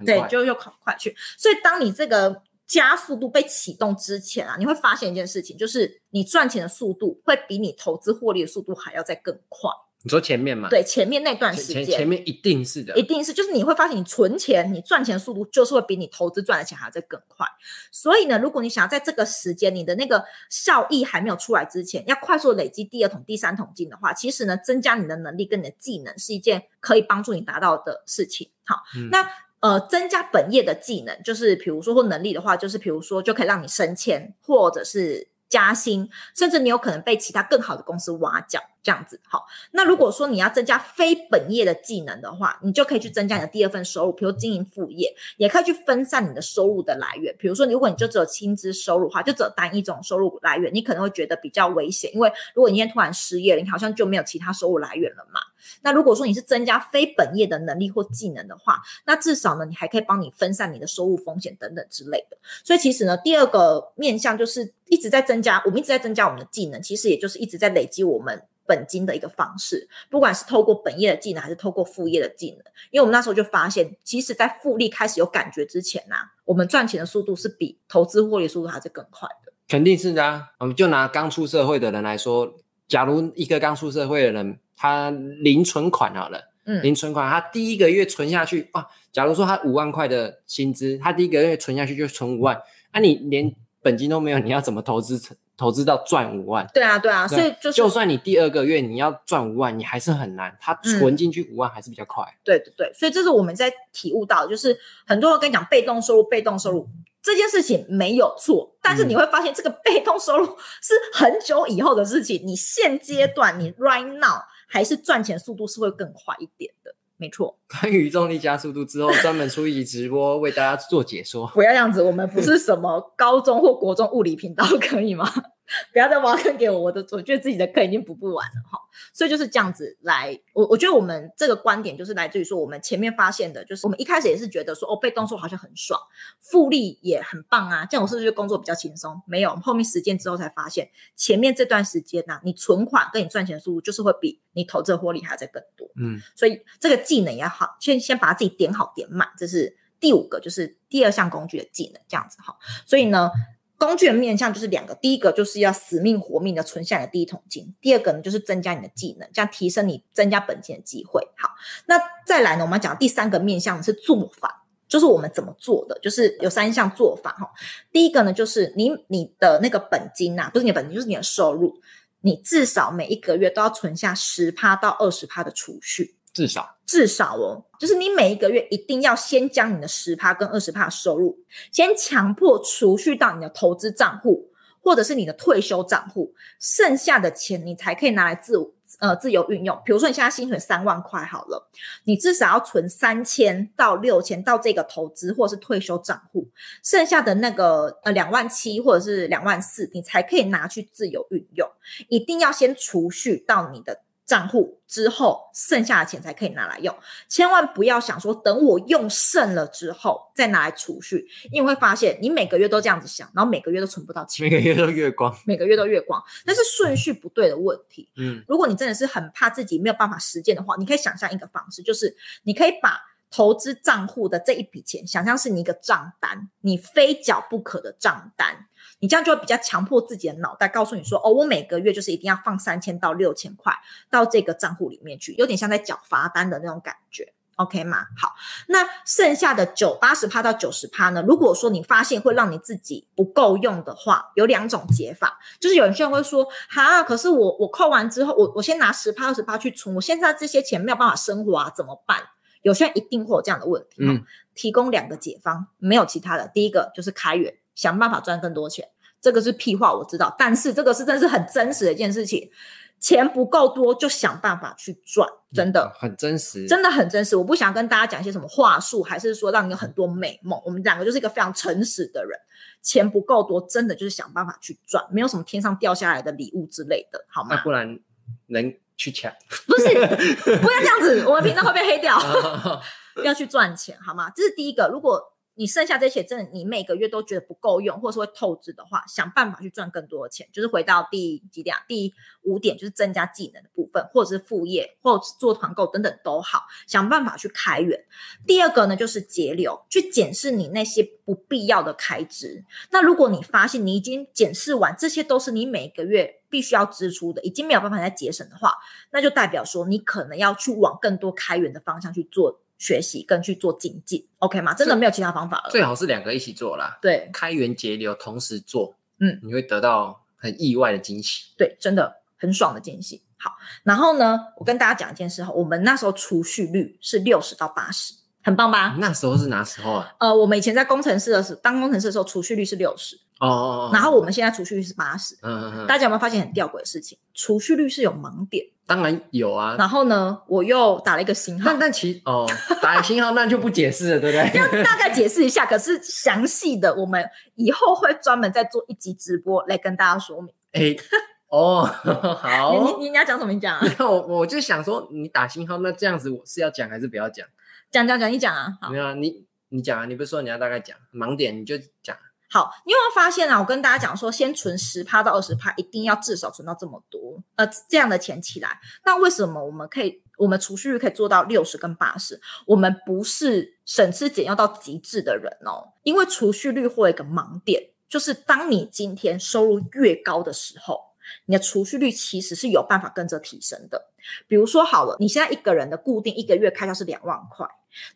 对，就又快快去。所以当你这个加速度被启动之前啊，你会发现一件事情，就是你赚钱的速度会比你投资获利的速度还要再更快。你说前面嘛？对，前面那段时间，前，前面一定是的，一定是，就是你会发现，你存钱、你赚钱速度就是会比你投资赚的钱还要再更快。所以呢，如果你想要在这个时间，你的那个效益还没有出来之前，要快速累积第二桶、第三桶金的话，其实呢，增加你的能力跟你的技能是一件可以帮助你达到的事情。好，嗯、那呃，增加本业的技能，就是比如说或能力的话，就是比如说就可以让你升迁，或者是。加薪，甚至你有可能被其他更好的公司挖角，这样子。好，那如果说你要增加非本业的技能的话，你就可以去增加你的第二份收入，比如经营副业，也可以去分散你的收入的来源。比如说，如果你就只有薪资收入的话，就只有单一种收入来源，你可能会觉得比较危险，因为如果你今天突然失业了，你好像就没有其他收入来源了嘛。那如果说你是增加非本业的能力或技能的话，那至少呢，你还可以帮你分散你的收入风险等等之类的。所以其实呢，第二个面向就是一直在增加，我们一直在增加我们的技能，其实也就是一直在累积我们本金的一个方式。不管是透过本业的技能，还是透过副业的技能，因为我们那时候就发现，其实，在复利开始有感觉之前呐、啊，我们赚钱的速度是比投资获利速度还是更快的。肯定是的啊，我们就拿刚出社会的人来说，假如一个刚出社会的人。他零存款好了，嗯，零存款，他第一个月存下去啊。假如说他五万块的薪资，他第一个月存下去就存五万，那、啊、你连本金都没有，你要怎么投资成？投资到赚五万？对啊，对啊，所以就是，就算你第二个月你要赚五万，你还是很难。他存进去五万还是比较快。嗯、对对对，所以这是我们在体悟到，就是很多人跟你讲被动收入，被动收入这件事情没有错，但是你会发现这个被动收入是很久以后的事情。你现阶段你 right now。还是赚钱速度是会更快一点的，没错。关于重力加速度之后，专门出一集直播为大家做解说。不要这样子，我们不是什么高中或国中物理频道，可以吗？不要再挖坑给我，我的我觉得自己的坑已经补不完了哈，所以就是这样子来，我我觉得我们这个观点就是来自于说，我们前面发现的，就是我们一开始也是觉得说，哦，被动收入好像很爽，复利也很棒啊，这样我是不是就工作比较轻松？没有，后面实践之后才发现，前面这段时间呢、啊，你存款跟你赚钱的速度就是会比你投资的获利还要再更多，嗯，所以这个技能也好，先先把自己点好点满，这是第五个，就是第二项工具的技能，这样子哈，所以呢。工具的面向就是两个，第一个就是要死命活命的存下你的第一桶金，第二个呢就是增加你的技能，这样提升你增加本金的机会。好，那再来呢，我们讲第三个面向是做法，就是我们怎么做的，就是有三项做法哈。第一个呢，就是你你的那个本金呐、不是你的本金，就是你的收入，你至少每一个月都要存下十趴到二十趴的储蓄。至少，至少哦，就是你每一个月一定要先将你的十趴跟二十趴收入，先强迫储蓄到你的投资账户或者是你的退休账户，剩下的钱你才可以拿来自呃自由运用。比如说你现在薪水三万块好了，你至少要存三千到六千到这个投资或是退休账户，剩下的那个呃两万七或者是两万四，你才可以拿去自由运用。一定要先储蓄到你的。账户之后，剩下的钱才可以拿来用，千万不要想说等我用剩了之后再拿来储蓄，因为会发现你每个月都这样子想，然后每个月都存不到钱，每个月都月光，每个月都月光，那是顺序不对的问题。嗯，如果你真的是很怕自己没有办法实践的话，你可以想象一个方式，就是你可以把投资账户的这一笔钱想象是你一个账单，你非缴不可的账单。你这样就会比较强迫自己的脑袋，告诉你说：“哦，我每个月就是一定要放三千到六千块到这个账户里面去，有点像在缴罚单的那种感觉，OK 吗？”好，那剩下的九八十趴到九十趴呢？如果说你发现会让你自己不够用的话，有两种解法，就是有些人会说：“哈，可是我我扣完之后，我我先拿十趴二十趴去存，我现在这些钱没有办法生活啊，怎么办？”有些人一定会有这样的问题。嗯，提供两个解方，没有其他的。第一个就是开源。想办法赚更多钱，这个是屁话，我知道。但是这个是真是很真实的一件事情，钱不够多就想办法去赚，真的、嗯、很真实，真的很真实。我不想跟大家讲一些什么话术，还是说让你有很多美梦。我们两个就是一个非常诚实的人，钱不够多，真的就是想办法去赚，没有什么天上掉下来的礼物之类的，好吗？那不然能去抢？不是，不要这样子，我们频道会被黑掉。要去赚钱，好吗？这是第一个。如果你剩下这些真的，你每个月都觉得不够用，或是会透支的话，想办法去赚更多的钱。就是回到第几点？第五点就是增加技能的部分，或者是副业，或者是做团购等等都好，想办法去开源。第二个呢，就是节流，去检视你那些不必要的开支。那如果你发现你已经检视完，这些都是你每个月必须要支出的，已经没有办法再节省的话，那就代表说你可能要去往更多开源的方向去做。学习跟去做精进，OK 吗？真的没有其他方法了。最好是两个一起做啦。对，开源节流同时做，嗯，你会得到很意外的惊喜。对，真的很爽的惊喜。好，然后呢，我跟大家讲一件事哈，我们那时候储蓄率是六十到八十，很棒吧？那时候是哪时候啊？呃，我们以前在工程师的时候，当工程师的时候，储蓄率是六十。哦。然后我们现在储蓄率是八十。嗯嗯嗯。大家有没有发现很吊诡的事情？储蓄率是有盲点。当然有啊，然后呢，我又打了一个星号。但但其哦，打了星号那就不解释了，对不对？要大概解释一下，可是详细的我们以后会专门再做一集直播来跟大家说明。哎，哦，好，你你你要讲什么？你讲啊。我我就想说，你打星号，那这样子我是要讲还是不要讲？讲讲讲，你讲啊。没有啊，你你讲啊，你不是说你要大概讲盲点，你就讲。好，你有没有发现啊？我跟大家讲说，先存十趴到二十趴，一定要至少存到这么多，呃，这样的钱起来。那为什么我们可以，我们储蓄率可以做到六十跟八十？我们不是省吃俭用到极致的人哦，因为储蓄率会有一个盲点，就是当你今天收入越高的时候，你的储蓄率其实是有办法跟着提升的。比如说好了，你现在一个人的固定一个月开销是两万块。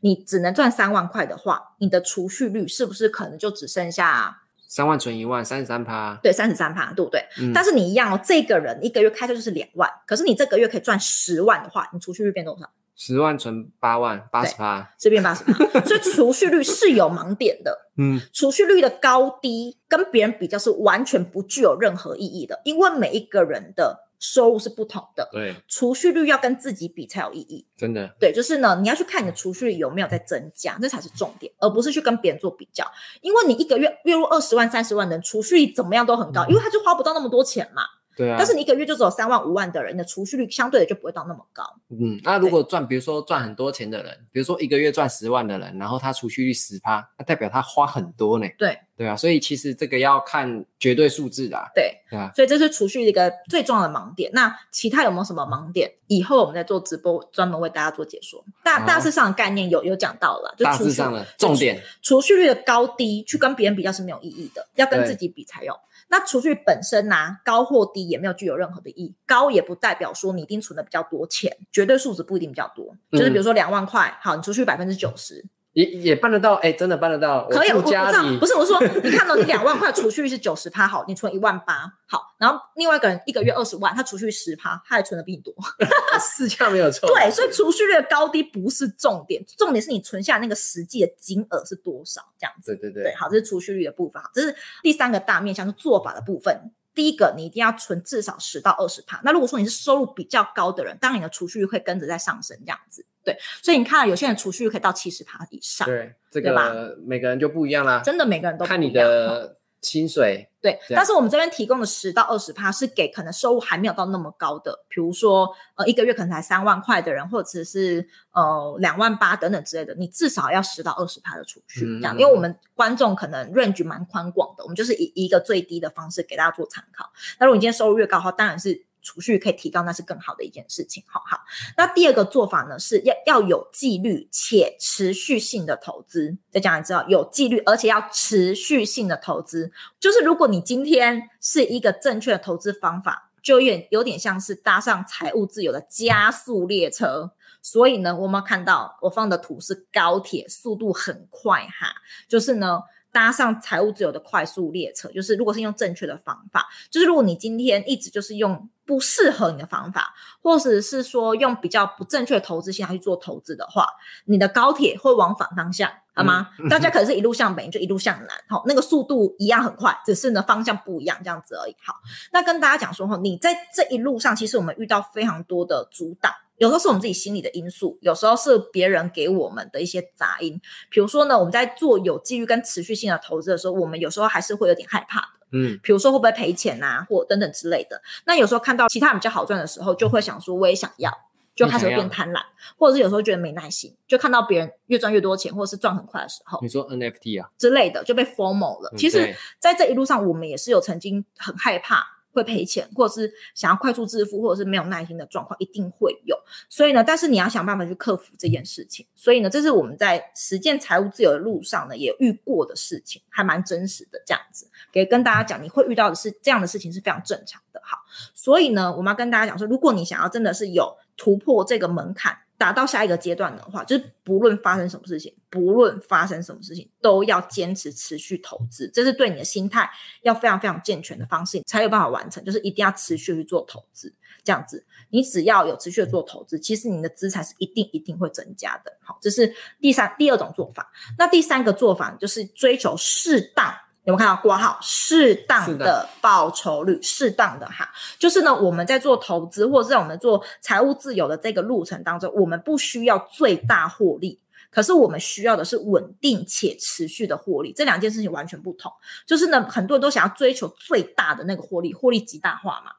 你只能赚三万块的话，你的储蓄率是不是可能就只剩下三万存一万，三十三趴？对，三十三趴，对不对？嗯。但是你一样哦，这个人一个月开销就是两万，可是你这个月可以赚十万的话，你储蓄率变多少？十万存八万，八十趴，这边八十趴。所以储蓄率是有盲点的。嗯，储蓄率的高低跟别人比较是完全不具有任何意义的，因为每一个人的。收入是不同的，对，储蓄率要跟自己比才有意义，真的，对，就是呢，你要去看你的储蓄率有没有在增加，这才是重点，而不是去跟别人做比较，因为你一个月月入二十万、三十万的人，储蓄率怎么样都很高，嗯，因为他就花不到那么多钱嘛。对啊，但是你一个月就只有三万五万的人，你的储蓄率相对的就不会到那么高。嗯，那如果赚，比如说赚很多钱的人，比如说一个月赚十万的人，然后他储蓄率十趴，那代表他花很多呢。对，对啊，所以其实这个要看绝对数字的。对，对啊，所以这是储蓄的一个最重要的盲点。那其他有没有什么盲点？以后我们在做直播，专门为大家做解说。大、哦、大致上的概念有有讲到了，就大致上的重点，储蓄率的高低去跟别人比较是没有意义的，要跟自己比才有。那储蓄本身呐、啊，高或低也没有具有任何的意义。高也不代表说你一定存的比较多钱，绝对数值不一定比较多。嗯、就是比如说两万块，好，你储蓄百分之九十。也也办得到，哎、欸，真的办得到。可以，我，我知道不，是，我是说，你看到你两万块储蓄率是九十趴，好，你存一万八，好，然后另外一个人一个月二十万，他储蓄十趴，他还存的比你多，是这样没有错。对，所以储蓄率的高低不是重点，重点是你存下那个实际的金额是多少，这样子。对对对，对，好，这是储蓄率的部分，好，这是第三个大面向是做法的部分。第一个，你一定要存至少十到二十趴。那如果说你是收入比较高的人，当然你的储蓄率会跟着在上升，这样子。对，所以你看，有些人储蓄率可以到七十趴以上。对，这个每个人就不一样啦。真的，每个人都不一样。看你的薪水。对，但是我们这边提供的十到二十趴是给可能收入还没有到那么高的，比如说呃一个月可能才三万块的人，或者是呃两万八等等之类的，你至少要十到二十趴的储蓄，嗯、这样，因为我们观众可能 range 蛮宽广的，我们就是以一个最低的方式给大家做参考。那如果你今天收入越高的话，当然是。储蓄可以提高，那是更好的一件事情。好好，那第二个做法呢，是要要有纪律且持续性的投资。再讲一次，有纪律而且要持续性的投资，就是如果你今天是一个正确的投资方法，就有点有点像是搭上财务自由的加速列车。所以呢，我们看到我放的图是高铁，速度很快哈，就是呢。搭上财务自由的快速列车，就是如果是用正确的方法，就是如果你今天一直就是用不适合你的方法，或者是说用比较不正确的投资心态去做投资的话，你的高铁会往反方向，好吗？嗯、大家可能是一路向北，就一路向南，好，那个速度一样很快，只是呢方向不一样，这样子而已。好，那跟大家讲说哈，你在这一路上，其实我们遇到非常多的阻挡。有时候是我们自己心理的因素，有时候是别人给我们的一些杂音。比如说呢，我们在做有纪律跟持续性的投资的时候，我们有时候还是会有点害怕的。嗯，比如说会不会赔钱啊，或等等之类的。那有时候看到其他人比较好赚的时候，就会想说我也想要，就开始会变贪婪，或者是有时候觉得没耐心，就看到别人越赚越多钱，或者是赚很快的时候，你说 NFT 啊之类的，就被 formal 了。其实，在这一路上，我们也是有曾经很害怕。会赔钱，或者是想要快速致富，或者是没有耐心的状况，一定会有。所以呢，但是你要想办法去克服这件事情。所以呢，这是我们在实践财务自由的路上呢，也遇过的事情，还蛮真实的。这样子，给跟大家讲，你会遇到的是这样的事情是非常正常的。好，所以呢，我们要跟大家讲说，如果你想要真的是有突破这个门槛。达到下一个阶段的话，就是不论发生什么事情，不论发生什么事情，都要坚持持续投资，这是对你的心态要非常非常健全的方式，才有办法完成。就是一定要持续去做投资，这样子，你只要有持续的做投资，其实你的资产是一定一定会增加的。好，这是第三第二种做法。那第三个做法就是追求适当。有没有看到括号？适当的报酬率，适当的哈，就是呢，我们在做投资或者是在我们做财务自由的这个路程当中，我们不需要最大获利，可是我们需要的是稳定且持续的获利，这两件事情完全不同。就是呢，很多人都想要追求最大的那个获利，获利极大化嘛，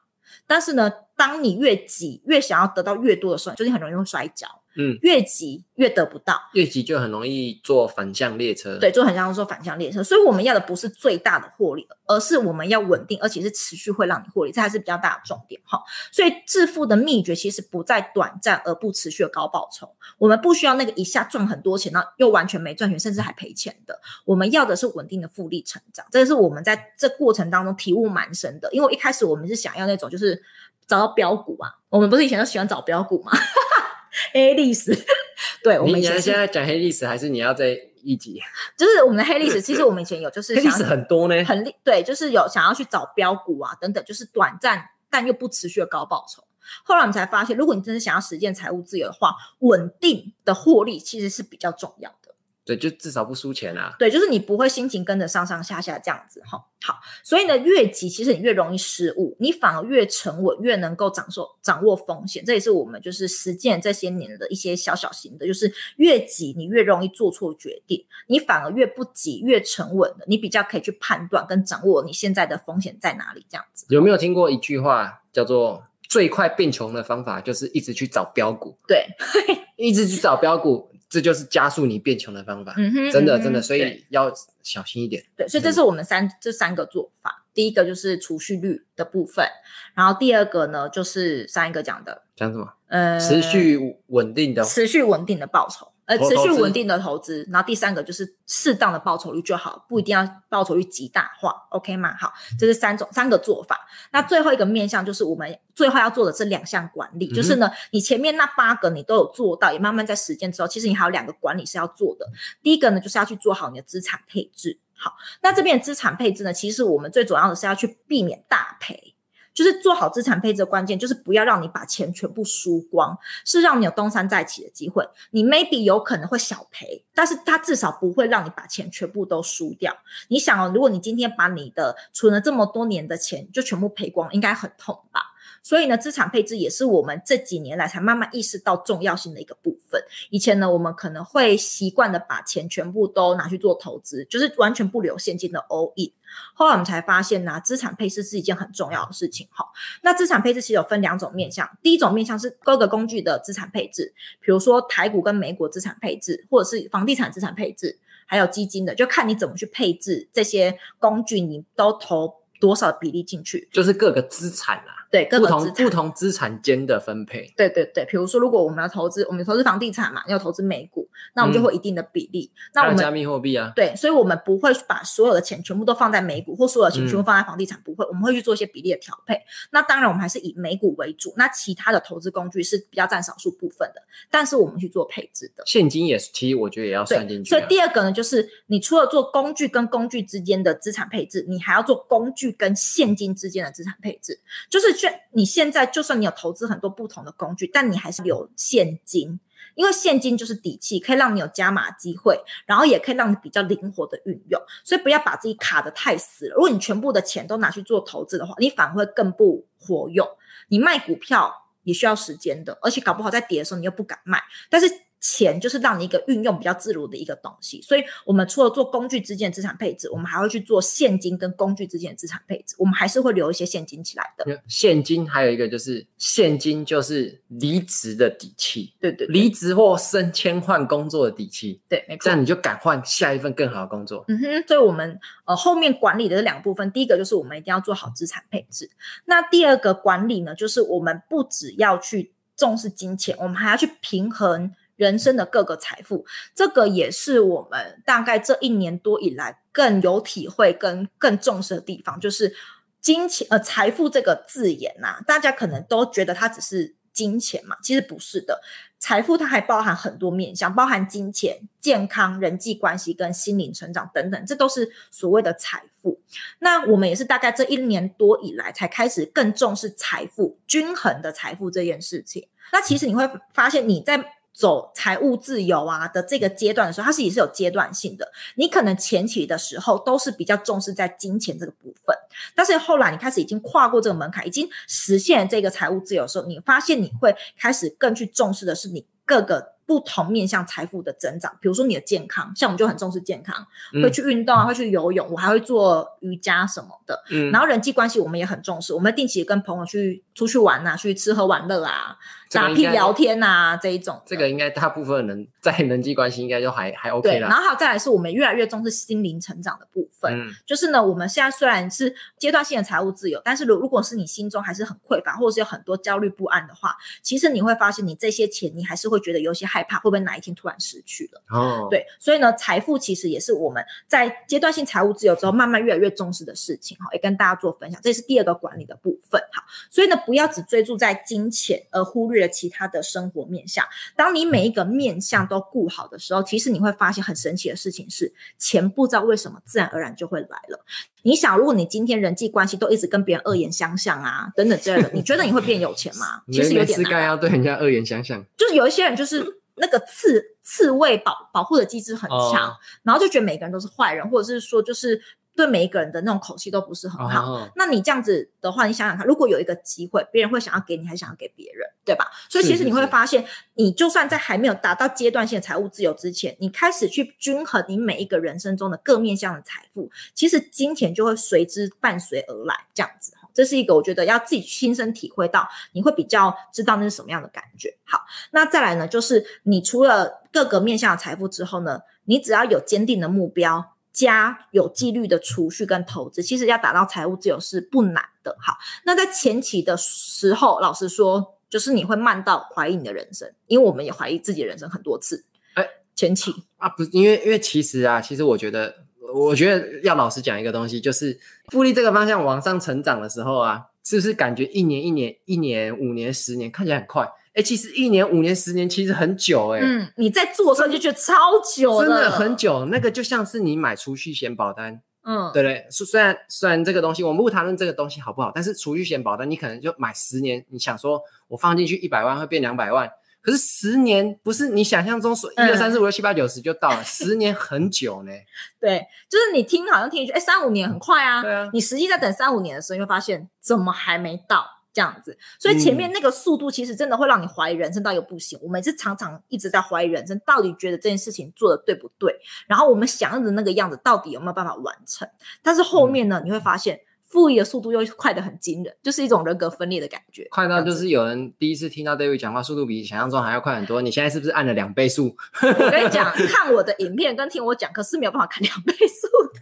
但是呢，当你越急，越想要得到越多的时候，就是很容易会摔跤。嗯，越急越得不到，越急就很容易坐反向列车。对，就很像坐反向列车。所以我们要的不是最大的获利，而是我们要稳定，而且是持续会让你获利，这还是比较大的重点哈。所以致富的秘诀其实不在短暂而不持续的高报酬。我们不需要那个一下赚很多钱，然后又完全没赚钱，甚至还赔钱的。我们要的是稳定的复利成长。这个是我们在这过程当中体悟蛮深的。因为一开始我们是想要那种就是找到标股啊，我们不是以前都喜欢找标股吗？黑历史，对，我们以前现在讲黑历史，还是你要在一集？就是我们的黑历史，其实我们以前有，就是 黑历史很多呢，很对，就是有想要去找标股啊等等，就是短暂但又不持续的高报酬。后来我们才发现，如果你真的想要实现财务自由的话，稳定的获利其实是比较重要的。对，就至少不输钱啊。对，就是你不会心情跟着上上下下这样子哈。好，所以呢，越急其实你越容易失误，你反而越沉稳，越能够掌受掌握风险。这也是我们就是实践这些年的一些小小心得，就是越急你越容易做错决定，你反而越不急越沉稳的，你比较可以去判断跟掌握你现在的风险在哪里这样子。有没有听过一句话叫做“最快变穷的方法就是一直去找标股”？对，一直去找标股。这就是加速你变穷的方法，嗯哼，真的真的，所以要小心一点。对，所以这是我们三这三个做法。第一个就是储蓄率的部分，然后第二个呢就是上一个讲的，讲什么？呃，持续稳定的，持续稳定的报酬。呃，持续稳定的投资，然后第三个就是适当的报酬率就好，不一定要报酬率极大化，OK 吗？好，这是三种三个做法。那最后一个面向就是我们最后要做的这两项管理，嗯、就是呢，你前面那八个你都有做到，也慢慢在实践之后，其实你还有两个管理是要做的。第一个呢，就是要去做好你的资产配置。好，那这边的资产配置呢，其实我们最主要的是要去避免大赔。就是做好资产配置的关键，就是不要让你把钱全部输光，是让你有东山再起的机会。你 maybe 有可能会小赔，但是它至少不会让你把钱全部都输掉。你想哦，如果你今天把你的存了这么多年的钱就全部赔光，应该很痛吧？所以呢，资产配置也是我们这几年来才慢慢意识到重要性的一个部分。以前呢，我们可能会习惯的把钱全部都拿去做投资，就是完全不留现金的 all in。后来我们才发现呢，资产配置是一件很重要的事情。哈，那资产配置其实有分两种面向，第一种面向是各个工具的资产配置，比如说台股跟美股资产配置，或者是房地产资产配置，还有基金的，就看你怎么去配置这些工具，你都投多少比例进去，就是各个资产啊。对，各个不同不同资产间的分配。对对对，比如说，如果我们要投资，我们投资房地产嘛，要投资美股，那我们就会一定的比例。嗯、那我们加密货币啊，对，所以我们不会把所有的钱全部都放在美股，或所有的钱全部放在房地产，嗯、不会，我们会去做一些比例的调配。那当然，我们还是以美股为主，那其他的投资工具是比较占少数部分的，但是我们去做配置的。现金也是，其实我觉得也要算进去、啊。所以第二个呢，就是你除了做工具跟工具之间的资产配置，你还要做工具跟现金之间的资产配置，就是是你现在。就算你有投资很多不同的工具，但你还是有现金，因为现金就是底气，可以让你有加码机会，然后也可以让你比较灵活的运用。所以不要把自己卡得太死了。如果你全部的钱都拿去做投资的话，你反而会更不活用。你卖股票也需要时间的，而且搞不好在跌的时候你又不敢卖，但是。钱就是让你一个运用比较自如的一个东西，所以我们除了做工具之间的资产配置，我们还会去做现金跟工具之间的资产配置。我们还是会留一些现金起来的。现金还有一个就是现金，就是离职的底气。对，对对，离职或升迁换工作的底气。对，没错。这样你就敢换下一份更好的工作。嗯哼，所以我们呃后面管理的这两部分，第一个就是我们一定要做好资产配置。那第二个管理呢，就是我们不只要去重视金钱，我们还要去平衡。人生的各个财富，这个也是我们大概这一年多以来更有体会跟更重视的地方，就是金钱呃财富这个字眼呐、大家可能都觉得它只是金钱嘛，其实不是的，财富它还包含很多面向，包含金钱、健康、人际关系跟心灵成长等等，这都是所谓的财富。那我们也是大概这一年多以来才开始更重视财富均衡的财富这件事情。那其实你会发现你在走财务自由啊的这个阶段的时候，它是也是有阶段性的。你可能前期的时候都是比较重视在金钱这个部分，但是后来你开始已经跨过这个门槛，已经实现了这个财务自由的时候，你发现你会开始更去重视的是你各个不同面向财富的增长。比如说你的健康，像我们就很重视健康，嗯、会去运动啊，会去游泳，我还会做瑜伽什么的。嗯，然后人际关系我们也很重视，我们定期跟朋友去出去玩啊，去吃喝玩乐啊。打屁聊天啊，这一种，这个应该大部分人在人际关系应该就还还 OK 了。然后还有再来是我们越来越重视心灵成长的部分，嗯，就是呢，我们现在虽然是阶段性的财务自由，但是如如果是你心中还是很匮乏，或者是有很多焦虑不安的话，其实你会发现你这些钱，你还是会觉得有些害怕，会不会哪一天突然失去了？哦，对，所以呢，财富其实也是我们在阶段性财务自由之后，慢慢越来越重视的事情。哈，也跟大家做分享，这是第二个管理的部分。哈，所以呢，不要只追逐在金钱而忽略。其他的生活面向，当你每一个面向都顾好的时候，其实你会发现很神奇的事情是，钱不知道为什么自然而然就会来了。你想，如果你今天人际关系都一直跟别人恶言相向啊，等等之类的，你觉得你会变有钱吗？其实有点难。要对人家恶言相向，就是有一些人就是那个刺刺猬保保护的机制很强，哦、然后就觉得每个人都是坏人，或者是说就是。对每一个人的那种口气都不是很好。Oh. 那你这样子的话，你想想看，如果有一个机会，别人会想要给你，还是想要给别人，对吧？所以其实你会发现，你就算在还没有达到阶段性的财务自由之前，你开始去均衡你每一个人生中的各面向的财富，其实金钱就会随之伴随而来。这样子，这是一个我觉得要自己亲身体会到，你会比较知道那是什么样的感觉。好，那再来呢，就是你除了各个面向的财富之后呢，你只要有坚定的目标。加有纪律的储蓄跟投资，其实要达到财务自由是不难的。好，那在前期的时候，老实说，就是你会慢到怀疑你的人生，因为我们也怀疑自己的人生很多次。哎，前期啊，不是因为，因为其实啊，其实我觉得，我觉得要老实讲一个东西，就是复利这个方向往上成长的时候啊，是不是感觉一年一年、一年五年、十年看起来很快？哎，其实一年、五年、十年其实很久哎。嗯，你在做的时候就觉得超久了，真的很久。那个就像是你买储蓄险保单，嗯，对对，虽然虽然这个东西我们不谈论这个东西好不好，但是储蓄险保单你可能就买十年，你想说我放进去一百万会变两百万。可是十年不是你想象中说一二三四五六七八九十就到了，嗯、十年很久呢。对，就是你听好像听一句，哎，三五年很快啊。对啊。你实际在等三五年的时候，你会发现怎么还没到这样子。所以前面那个速度其实真的会让你怀疑人生到底不行。嗯、我们是常常一直在怀疑人生，到底觉得这件事情做的对不对？然后我们想要的那个样子到底有没有办法完成？但是后面呢，嗯、你会发现。复议的速度又快得很惊人，就是一种人格分裂的感觉。快到就是有人第一次听到 David 讲话，速度比想象中还要快很多。你现在是不是按了两倍速？我跟你讲，看我的影片跟听我讲，可是没有办法看两倍速的。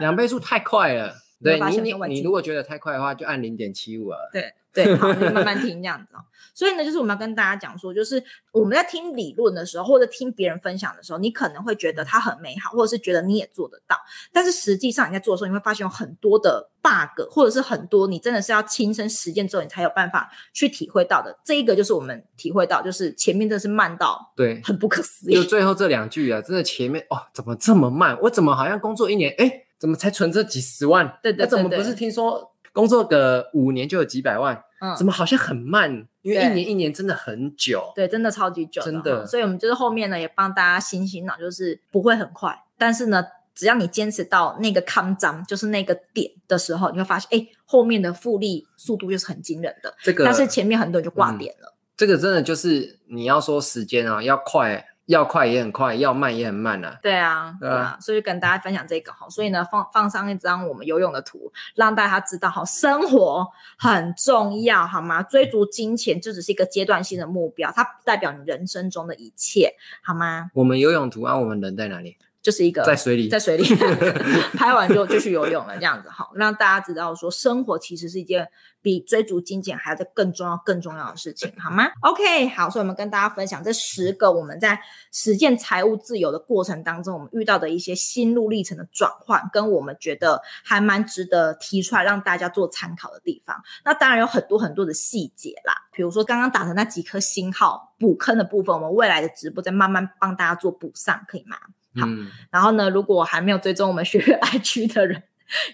两倍速太快了。对你，你你如果觉得太快的话，就按零点七五了。对对，好，你慢慢 听这样子哦。所以呢，就是我们要跟大家讲说，就是我们在听理论的时候，或者听别人分享的时候，你可能会觉得它很美好，或者是觉得你也做得到。但是实际上你在做的时候，你会发现有很多的 bug，或者是很多你真的是要亲身实践之后，你才有办法去体会到的。这一个就是我们体会到，就是前面真的是慢到对，很不可思议。就最后这两句啊，真的前面哦，怎么这么慢？我怎么好像工作一年，哎？怎么才存这几十万？对对，对，对，怎么不是听说工作个五年就有几百万？嗯，怎么好像很慢？因为一年一年真的很久，对，真的超级久，真的。所以我们就是后面呢，也帮大家醒醒脑，就是不会很快，但是呢，只要你坚持到那个康张，就是那个点的时候，你会发现，哎，后面的复利速度又是很惊人的。这个，但是前面很多人就挂点了。嗯，这个真的就是你要说时间啊，要快。要快也很快，要慢也很慢啊。对啊，对啊，所以跟大家分享这个哈。所以呢，放放上一张我们游泳的图，让大家知道哈，生活很重要，好吗？追逐金钱就只是一个阶段性的目标，它不代表你人生中的一切，好吗？我们游泳图啊，我们人在哪里？就是一个在水里，在水里 拍完就就去游泳了，这样子好，让大家知道说，生活其实是一件比追逐金钱还要更重要、更重要的事情，好吗？OK，好，所以我们跟大家分享这十个我们在实践财务自由的过程当中，我们遇到的一些心路历程的转换，跟我们觉得还蛮值得提出来让大家做参考的地方。那当然有很多很多的细节啦，比如说刚刚打的那几颗星号补坑的部分，我们未来的直播再慢慢帮大家做补上，可以吗？好，嗯、然后呢，如果还没有追踪我们学院 IG 的人，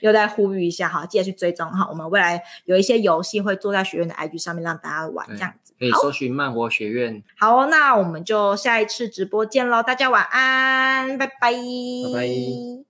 又再呼吁一下哈，记得去追踪哈。我们未来有一些游戏会做在学院的 IG 上面，让大家玩这样子。可以搜寻漫活学院。好，好，那我们就下一次直播见喽，大家晚安，拜拜，拜拜。